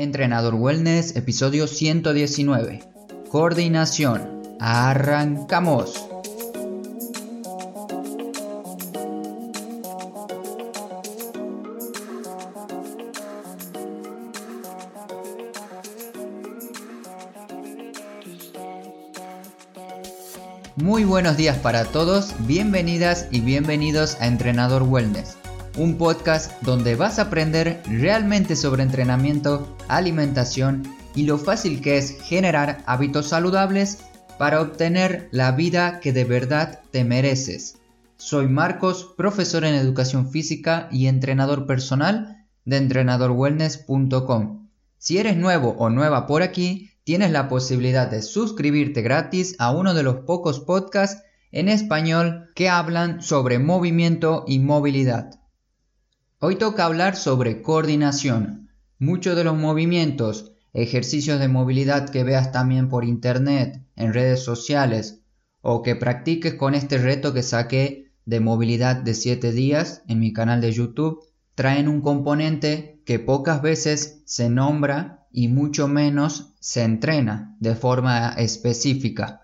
Entrenador Wellness, episodio 119. Coordinación. Arrancamos. Muy buenos días para todos, bienvenidas y bienvenidos a Entrenador Wellness un podcast donde vas a aprender realmente sobre entrenamiento, alimentación y lo fácil que es generar hábitos saludables para obtener la vida que de verdad te mereces. Soy Marcos, profesor en educación física y entrenador personal de entrenadorwellness.com. Si eres nuevo o nueva por aquí, tienes la posibilidad de suscribirte gratis a uno de los pocos podcasts en español que hablan sobre movimiento y movilidad. Hoy toca hablar sobre coordinación. Muchos de los movimientos, ejercicios de movilidad que veas también por internet, en redes sociales, o que practiques con este reto que saqué de movilidad de 7 días en mi canal de YouTube, traen un componente que pocas veces se nombra y mucho menos se entrena de forma específica.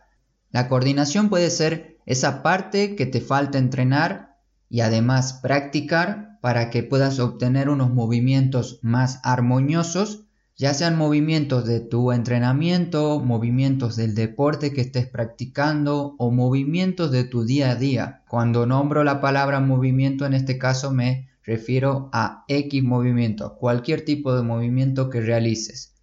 La coordinación puede ser esa parte que te falta entrenar y además practicar para que puedas obtener unos movimientos más armoniosos, ya sean movimientos de tu entrenamiento, movimientos del deporte que estés practicando o movimientos de tu día a día. Cuando nombro la palabra movimiento en este caso me refiero a X movimiento, cualquier tipo de movimiento que realices.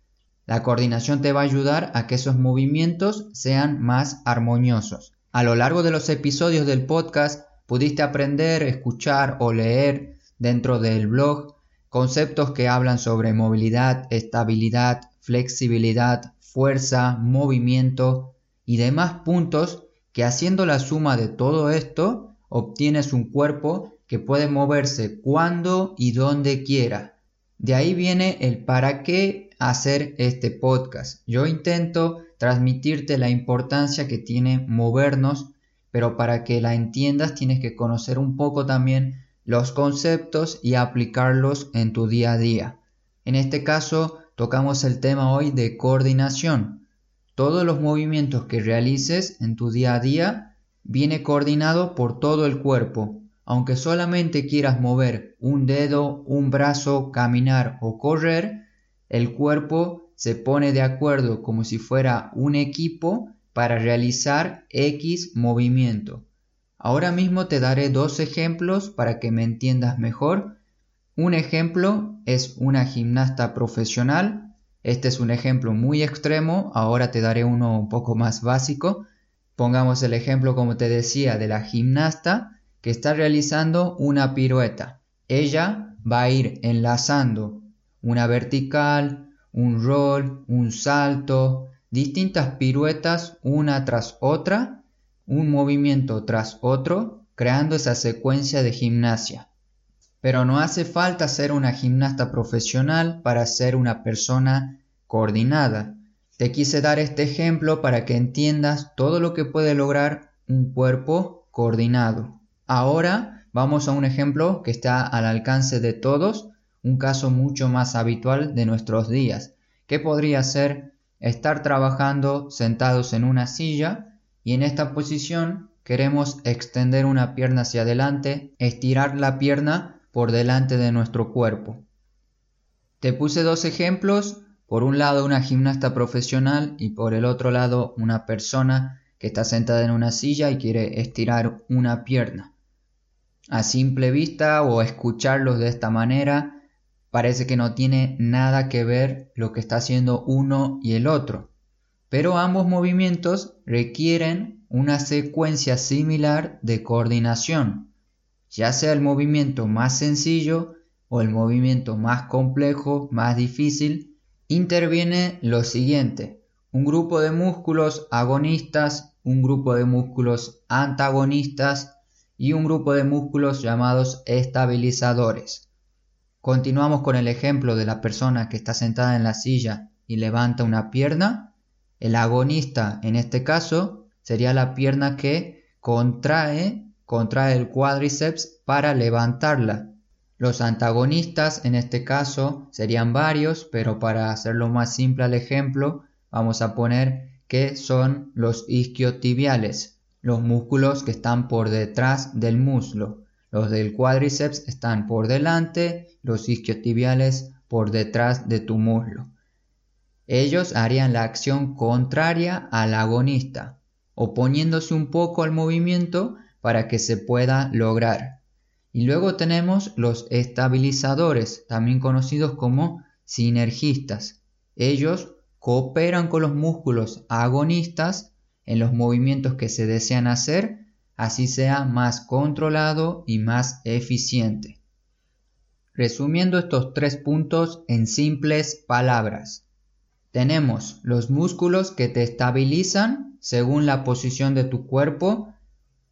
La coordinación te va a ayudar a que esos movimientos sean más armoniosos. A lo largo de los episodios del podcast pudiste aprender, escuchar o leer dentro del blog conceptos que hablan sobre movilidad, estabilidad, flexibilidad, fuerza, movimiento y demás puntos que haciendo la suma de todo esto obtienes un cuerpo que puede moverse cuando y donde quiera. De ahí viene el para qué hacer este podcast. Yo intento transmitirte la importancia que tiene movernos, pero para que la entiendas tienes que conocer un poco también los conceptos y aplicarlos en tu día a día. En este caso, tocamos el tema hoy de coordinación. Todos los movimientos que realices en tu día a día viene coordinado por todo el cuerpo. Aunque solamente quieras mover un dedo, un brazo, caminar o correr, el cuerpo se pone de acuerdo como si fuera un equipo para realizar X movimiento. Ahora mismo te daré dos ejemplos para que me entiendas mejor. Un ejemplo es una gimnasta profesional. Este es un ejemplo muy extremo. Ahora te daré uno un poco más básico. Pongamos el ejemplo, como te decía, de la gimnasta que está realizando una pirueta. Ella va a ir enlazando una vertical, un roll, un salto, distintas piruetas una tras otra un movimiento tras otro, creando esa secuencia de gimnasia. Pero no hace falta ser una gimnasta profesional para ser una persona coordinada. Te quise dar este ejemplo para que entiendas todo lo que puede lograr un cuerpo coordinado. Ahora vamos a un ejemplo que está al alcance de todos, un caso mucho más habitual de nuestros días, que podría ser estar trabajando sentados en una silla y en esta posición queremos extender una pierna hacia adelante, estirar la pierna por delante de nuestro cuerpo. Te puse dos ejemplos, por un lado una gimnasta profesional y por el otro lado una persona que está sentada en una silla y quiere estirar una pierna. A simple vista o escucharlos de esta manera, parece que no tiene nada que ver lo que está haciendo uno y el otro pero ambos movimientos requieren una secuencia similar de coordinación, ya sea el movimiento más sencillo o el movimiento más complejo, más difícil, interviene lo siguiente, un grupo de músculos agonistas, un grupo de músculos antagonistas y un grupo de músculos llamados estabilizadores. Continuamos con el ejemplo de la persona que está sentada en la silla y levanta una pierna el agonista en este caso sería la pierna que contrae, contrae el cuádriceps para levantarla. Los antagonistas en este caso serían varios, pero para hacerlo más simple al ejemplo, vamos a poner que son los isquiotibiales, los músculos que están por detrás del muslo. Los del cuádriceps están por delante, los isquiotibiales por detrás de tu muslo. Ellos harían la acción contraria al agonista, oponiéndose un poco al movimiento para que se pueda lograr. Y luego tenemos los estabilizadores, también conocidos como sinergistas. Ellos cooperan con los músculos agonistas en los movimientos que se desean hacer, así sea más controlado y más eficiente. Resumiendo estos tres puntos en simples palabras. Tenemos los músculos que te estabilizan según la posición de tu cuerpo,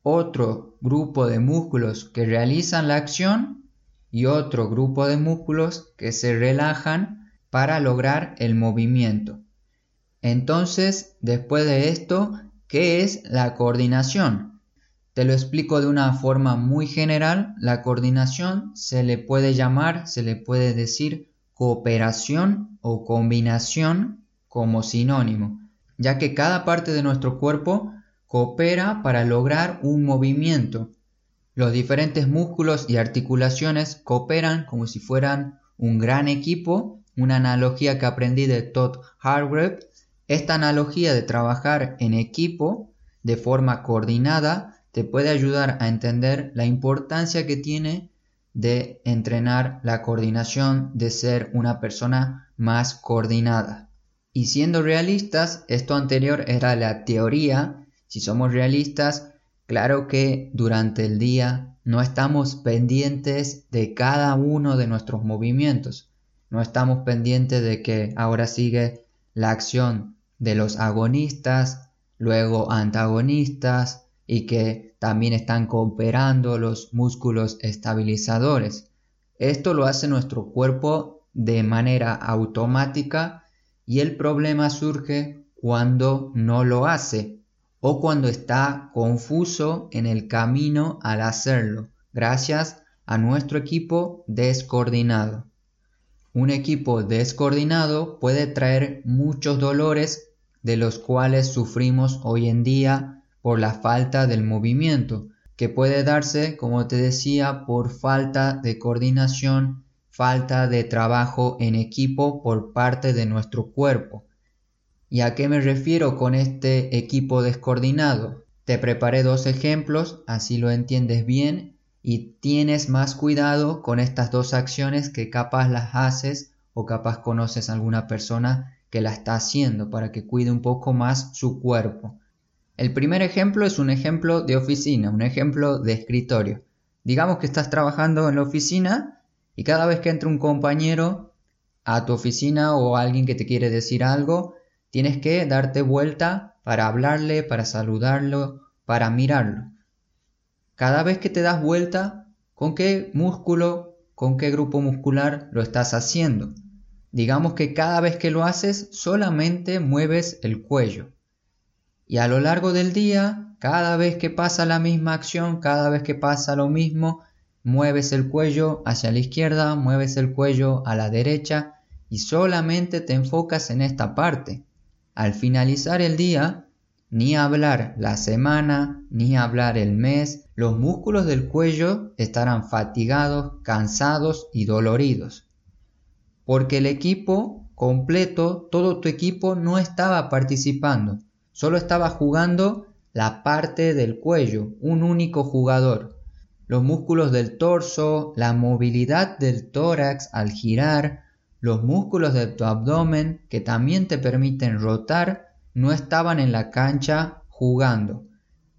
otro grupo de músculos que realizan la acción y otro grupo de músculos que se relajan para lograr el movimiento. Entonces, después de esto, ¿qué es la coordinación? Te lo explico de una forma muy general. La coordinación se le puede llamar, se le puede decir cooperación o combinación como sinónimo, ya que cada parte de nuestro cuerpo coopera para lograr un movimiento. Los diferentes músculos y articulaciones cooperan como si fueran un gran equipo, una analogía que aprendí de Todd Hargrave esta analogía de trabajar en equipo de forma coordinada te puede ayudar a entender la importancia que tiene de entrenar la coordinación, de ser una persona más coordinada. Y siendo realistas, esto anterior era la teoría, si somos realistas, claro que durante el día no estamos pendientes de cada uno de nuestros movimientos, no estamos pendientes de que ahora sigue la acción de los agonistas, luego antagonistas y que también están cooperando los músculos estabilizadores. Esto lo hace nuestro cuerpo de manera automática y el problema surge cuando no lo hace o cuando está confuso en el camino al hacerlo, gracias a nuestro equipo descoordinado. Un equipo descoordinado puede traer muchos dolores de los cuales sufrimos hoy en día por la falta del movimiento, que puede darse, como te decía, por falta de coordinación, falta de trabajo en equipo por parte de nuestro cuerpo. ¿Y a qué me refiero con este equipo descoordinado? Te preparé dos ejemplos, así lo entiendes bien y tienes más cuidado con estas dos acciones que capaz las haces o capaz conoces alguna persona que la está haciendo para que cuide un poco más su cuerpo. El primer ejemplo es un ejemplo de oficina, un ejemplo de escritorio. Digamos que estás trabajando en la oficina y cada vez que entra un compañero a tu oficina o alguien que te quiere decir algo, tienes que darte vuelta para hablarle, para saludarlo, para mirarlo. Cada vez que te das vuelta, ¿con qué músculo, con qué grupo muscular lo estás haciendo? Digamos que cada vez que lo haces solamente mueves el cuello. Y a lo largo del día, cada vez que pasa la misma acción, cada vez que pasa lo mismo, mueves el cuello hacia la izquierda, mueves el cuello a la derecha y solamente te enfocas en esta parte. Al finalizar el día, ni hablar la semana, ni hablar el mes, los músculos del cuello estarán fatigados, cansados y doloridos porque el equipo completo, todo tu equipo no estaba participando, solo estaba jugando la parte del cuello, un único jugador. Los músculos del torso, la movilidad del tórax al girar, los músculos de tu abdomen que también te permiten rotar, no estaban en la cancha jugando.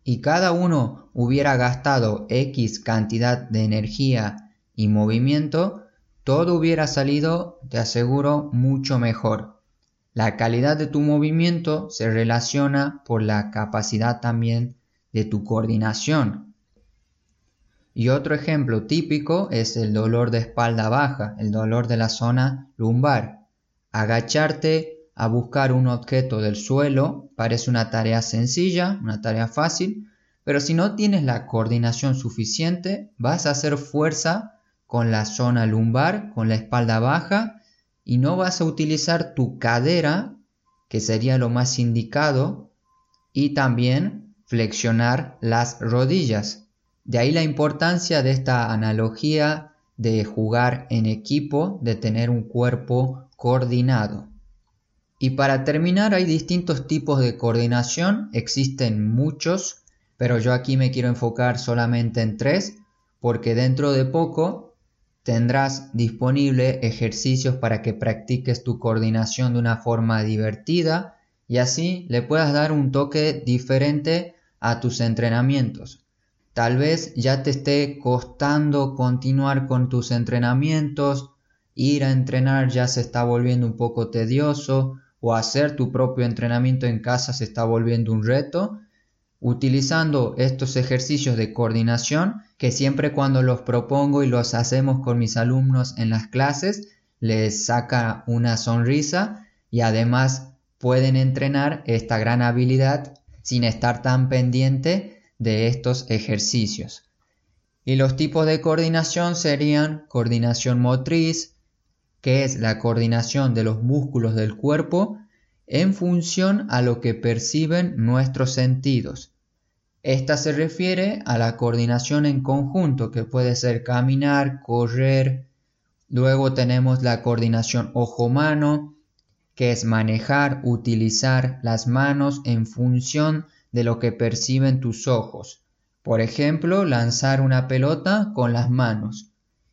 Y cada uno hubiera gastado X cantidad de energía y movimiento, todo hubiera salido, te aseguro, mucho mejor. La calidad de tu movimiento se relaciona por la capacidad también de tu coordinación. Y otro ejemplo típico es el dolor de espalda baja, el dolor de la zona lumbar. Agacharte a buscar un objeto del suelo parece una tarea sencilla, una tarea fácil, pero si no tienes la coordinación suficiente, vas a hacer fuerza con la zona lumbar, con la espalda baja y no vas a utilizar tu cadera, que sería lo más indicado, y también flexionar las rodillas. De ahí la importancia de esta analogía de jugar en equipo, de tener un cuerpo coordinado. Y para terminar, hay distintos tipos de coordinación, existen muchos, pero yo aquí me quiero enfocar solamente en tres, porque dentro de poco Tendrás disponible ejercicios para que practiques tu coordinación de una forma divertida y así le puedas dar un toque diferente a tus entrenamientos. Tal vez ya te esté costando continuar con tus entrenamientos, ir a entrenar ya se está volviendo un poco tedioso o hacer tu propio entrenamiento en casa se está volviendo un reto utilizando estos ejercicios de coordinación que siempre cuando los propongo y los hacemos con mis alumnos en las clases les saca una sonrisa y además pueden entrenar esta gran habilidad sin estar tan pendiente de estos ejercicios. Y los tipos de coordinación serían coordinación motriz, que es la coordinación de los músculos del cuerpo en función a lo que perciben nuestros sentidos. Esta se refiere a la coordinación en conjunto, que puede ser caminar, correr. Luego tenemos la coordinación ojo-mano, que es manejar, utilizar las manos en función de lo que perciben tus ojos. Por ejemplo, lanzar una pelota con las manos.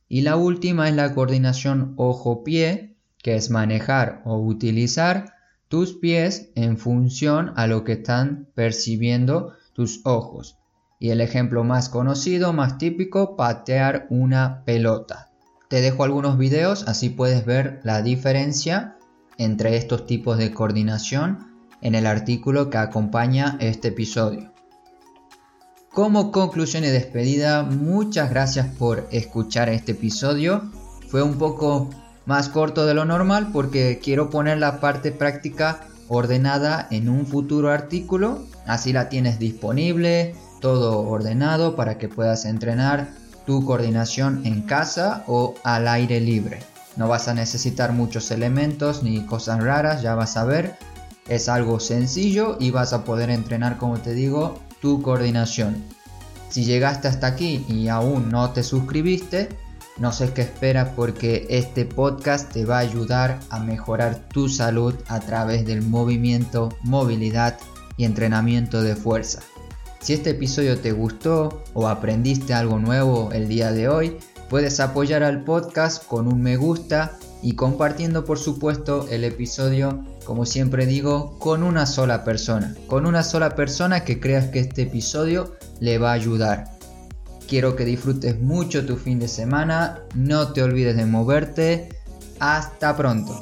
Y la última es la coordinación ojo-pie, que es manejar o utilizar tus pies en función a lo que están percibiendo tus ojos. Y el ejemplo más conocido, más típico, patear una pelota. Te dejo algunos videos, así puedes ver la diferencia entre estos tipos de coordinación en el artículo que acompaña este episodio. Como conclusión y despedida, muchas gracias por escuchar este episodio. Fue un poco más corto de lo normal porque quiero poner la parte práctica ordenada en un futuro artículo Así la tienes disponible, todo ordenado para que puedas entrenar tu coordinación en casa o al aire libre. No vas a necesitar muchos elementos ni cosas raras, ya vas a ver. Es algo sencillo y vas a poder entrenar, como te digo, tu coordinación. Si llegaste hasta aquí y aún no te suscribiste, no sé qué esperas porque este podcast te va a ayudar a mejorar tu salud a través del movimiento, movilidad y entrenamiento de fuerza. Si este episodio te gustó o aprendiste algo nuevo el día de hoy, puedes apoyar al podcast con un me gusta y compartiendo por supuesto el episodio, como siempre digo, con una sola persona. Con una sola persona que creas que este episodio le va a ayudar. Quiero que disfrutes mucho tu fin de semana, no te olvides de moverte. Hasta pronto.